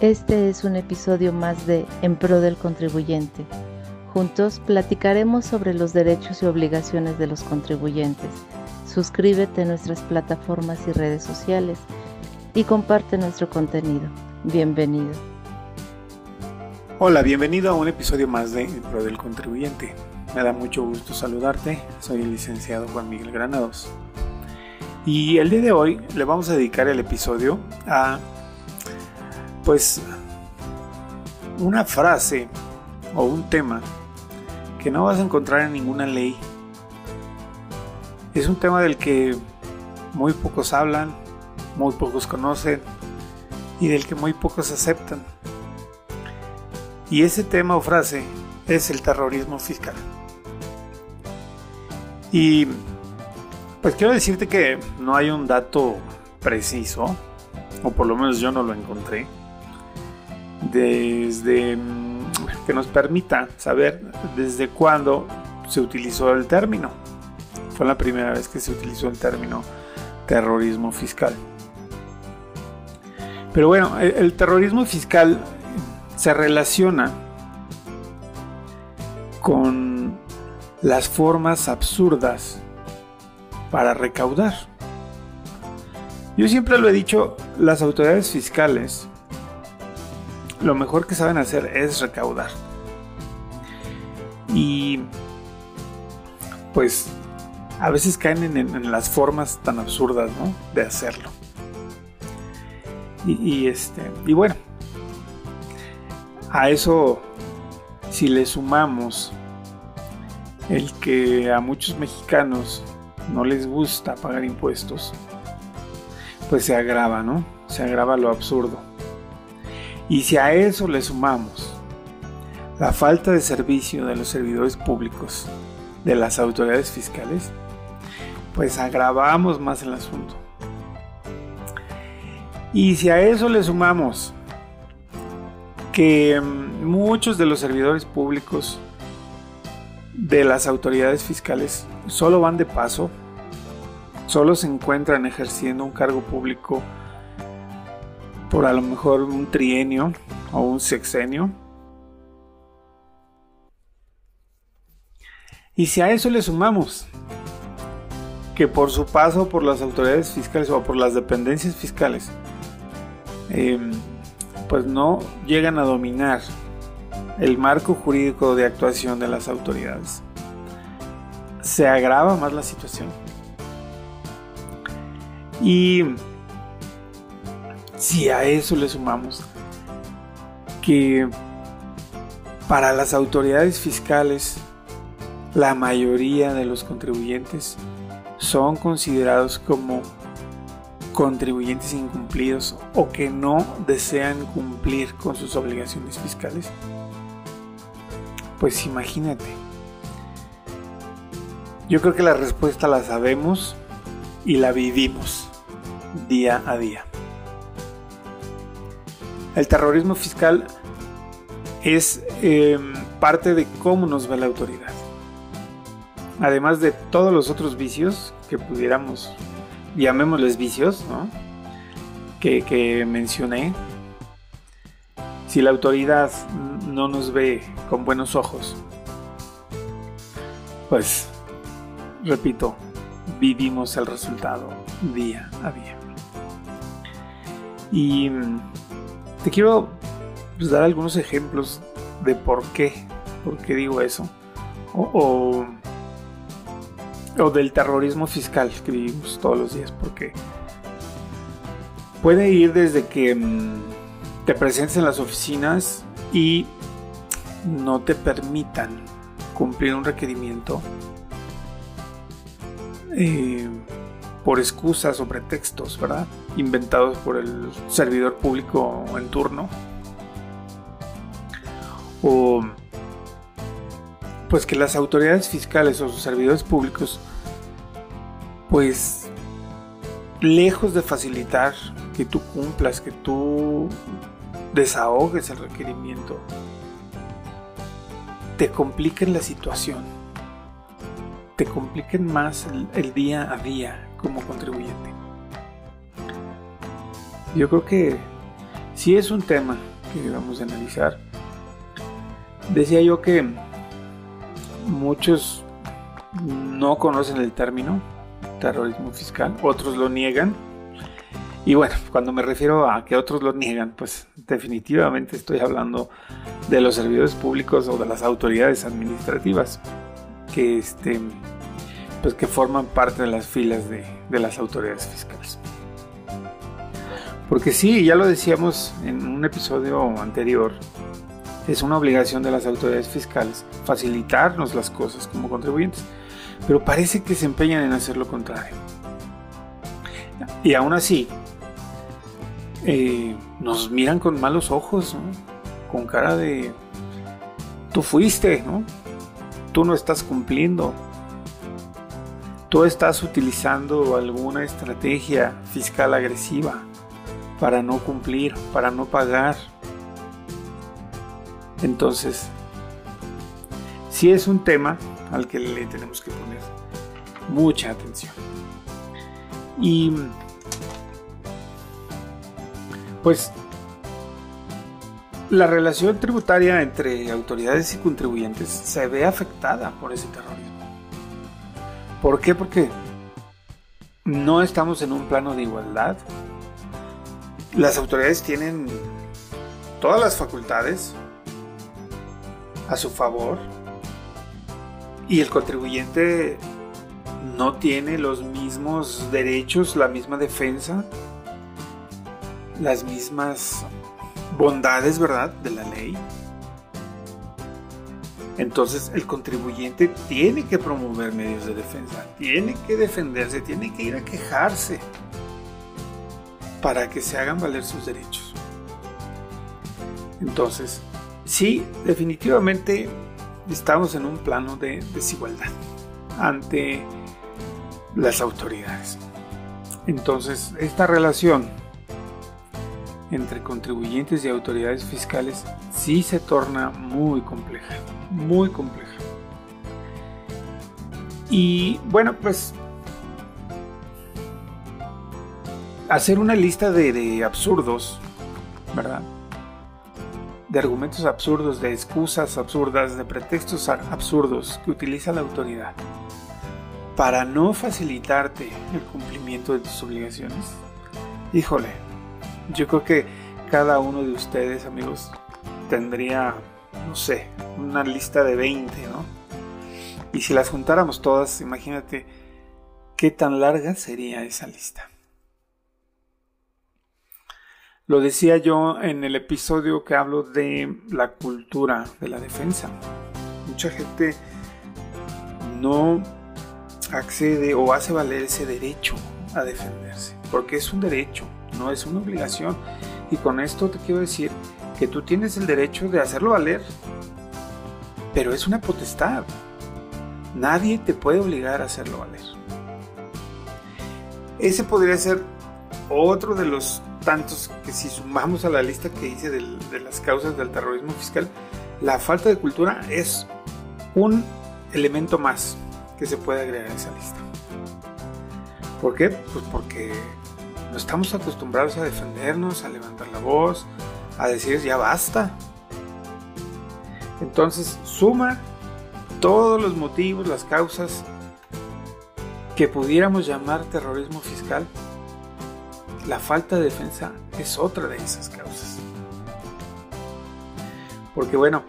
Este es un episodio más de En Pro del Contribuyente. Juntos platicaremos sobre los derechos y obligaciones de los contribuyentes. Suscríbete a nuestras plataformas y redes sociales y comparte nuestro contenido. Bienvenido. Hola, bienvenido a un episodio más de En Pro del Contribuyente. Me da mucho gusto saludarte. Soy el licenciado Juan Miguel Granados. Y el día de hoy le vamos a dedicar el episodio a pues una frase o un tema que no vas a encontrar en ninguna ley. Es un tema del que muy pocos hablan, muy pocos conocen y del que muy pocos aceptan. Y ese tema o frase es el terrorismo fiscal. Y pues quiero decirte que no hay un dato preciso, o por lo menos yo no lo encontré, desde mm, que nos permita saber desde cuándo se utilizó el término. Fue la primera vez que se utilizó el término terrorismo fiscal. Pero bueno, el, terrorismo fiscal se relaciona con las formas absurdas para recaudar. Yo siempre lo he dicho, las autoridades fiscales lo mejor que saben hacer es recaudar. Y pues a veces caen en, las formas tan absurdas de hacerlo. Y, este, y bueno, a eso si le sumamos el que a muchos mexicanos no les gusta pagar impuestos, pues se agrava, ¿no? Se agrava lo absurdo. Y si a eso le sumamos la falta de servicio de los servidores públicos, de las autoridades fiscales, pues agravamos más el asunto. Y si a eso le sumamos que muchos de los servidores públicos de las autoridades fiscales solo van de paso, solo se encuentran ejerciendo un cargo público por a lo mejor un trienio o un sexenio. Y si a eso le sumamos que por su paso por las autoridades fiscales o por las dependencias fiscales, em, pues no llegan a dominar el marco jurídico de actuación de las autoridades, se agrava más la situación. Y si a eso le sumamos que para las autoridades fiscales la mayoría de los contribuyentes son considerados como contribuyentes incumplidos o que no desean cumplir con sus obligaciones fiscales? Pues imagínate. Yo creo que la respuesta la sabemos y la vivimos día a día. El terrorismo fiscal es em, parte de cómo nos ve la autoridad. Además de todos los otros vicios que pudiéramos, llamémosles vicios, ¿no? que, que mencioné, si la autoridad no nos ve con buenos ojos, pues, repito, vivimos el resultado día a día. Y te quiero pues, dar algunos ejemplos de por qué, por qué digo eso. O, del terrorismo fiscal que vivimos todos los días, porque puede ir desde que mm, te presentes en las oficinas y no te permitan cumplir un requerimiento eh, por excusas o pretextos, ¿verdad? Inventados por el servidor público en turno. O pues que las autoridades fiscales o sus servidores públicos pues lejos de facilitar que tú cumplas, que tú desahogues el requerimiento, te compliquen la situación, te compliquen más el, día a día como contribuyente. Yo creo que sí es un tema que vamos a analizar. Decía yo que muchos no conocen el término terrorismo fiscal, otros lo niegan. Y bueno, cuando me refiero a que otros lo niegan, pues definitivamente estoy hablando de los servidores públicos o de las autoridades administrativas que, este, pues que forman parte de las filas de, de las autoridades fiscales. Porque sí, ya lo decíamos en un episodio anterior, es una obligación de las autoridades fiscales facilitarnos las cosas como contribuyentes, pero parece que se empeñan en hacer lo contrario. Y aún así, eh, nos miran con malos ojos, con cara de, tú fuiste, ¿no? tú no estás cumpliendo, tú estás utilizando alguna estrategia fiscal agresiva para no cumplir, para no pagar. Entonces, sí es un tema al que le tenemos que poner mucha atención. Y pues la relación tributaria entre autoridades y contribuyentes se ve afectada por ese terrorismo. ¿Por qué? Porque no estamos en un plano de igualdad. Las autoridades tienen todas las facultades a su favor y el contribuyente no tiene los mismos derechos, la misma defensa, las mismas bondades, ¿verdad?, de la ley. Entonces el contribuyente tiene que promover medios de defensa, tiene que defenderse, tiene que ir a quejarse para que se hagan valer sus derechos. Entonces, sí, definitivamente estamos en un plano de desigualdad ante las autoridades. Entonces, esta relación entre contribuyentes y autoridades fiscales sí se torna muy compleja, muy compleja. Y bueno, pues hacer una lista de, absurdos, ¿verdad? De argumentos absurdos, de excusas absurdas, de pretextos absurdos que utiliza la autoridad para no facilitarte el cumplimiento de tus obligaciones. Híjole, yo creo que cada uno de ustedes, amigos, tendría, no sé, una lista de 20, ¿no? Y si las juntáramos todas, imagínate qué tan larga sería esa lista. Lo decía yo en el episodio que hablo de la cultura de la defensa. Mucha gente no accede o hace valer ese derecho a defenderse, porque es un derecho no es una obligación. Y con esto te quiero decir que tú tienes el derecho de hacerlo valer, pero es una potestad. Nadie te puede obligar a hacerlo valer. Ese podría ser otro de los tantos que si sumamos a la lista que hice de, de las causas del terrorismo fiscal, la falta de cultura es un elemento más que se puede agregar a esa lista. ¿Por qué? Pues porque no estamos acostumbrados a defendernos, a levantar la voz, a decir ya basta. Entonces suma todos los motivos, las causas que pudiéramos llamar terrorismo fiscal. La falta de defensa es otra de esas causas. Porque bueno,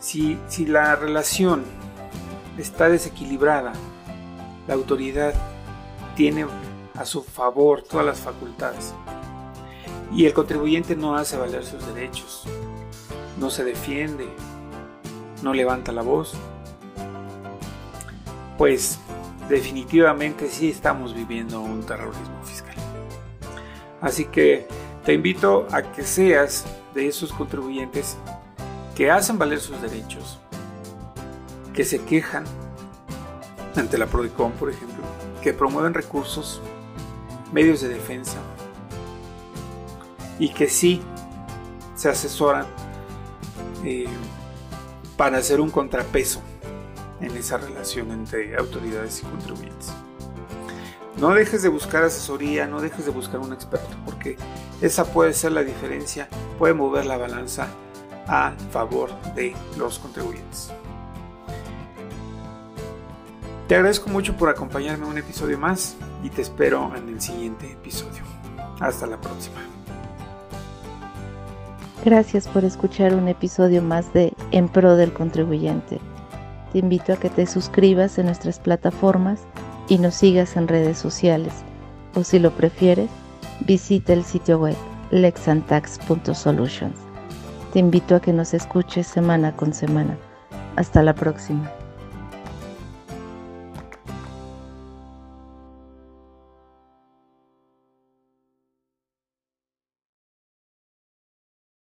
si, si la relación está desequilibrada, la autoridad tiene a su favor todas las facultades. Y el contribuyente no hace valer sus derechos, no se defiende, no levanta la voz. Pues definitivamente sí estamos viviendo un terrorismo fiscal. Así que te invito a que seas de esos contribuyentes que hacen valer sus derechos, que se quejan ante la PRODECON, por ejemplo, que promueven recursos medios de defensa y que sí se asesoran eh, para hacer un contrapeso en esa relación entre autoridades y contribuyentes. No dejes de buscar asesoría, no dejes de buscar un experto, porque esa puede ser la diferencia, puede mover la balanza a favor de los contribuyentes. Te agradezco mucho por acompañarme en un episodio más y te espero en el siguiente episodio. Hasta la próxima. Gracias por escuchar un episodio más de En Pro del Contribuyente. Te invito a que te suscribas en nuestras plataformas y nos sigas en redes sociales. O si lo prefieres, visita el sitio web lexantax.solutions. Te invito a que nos escuches semana con semana. Hasta la próxima.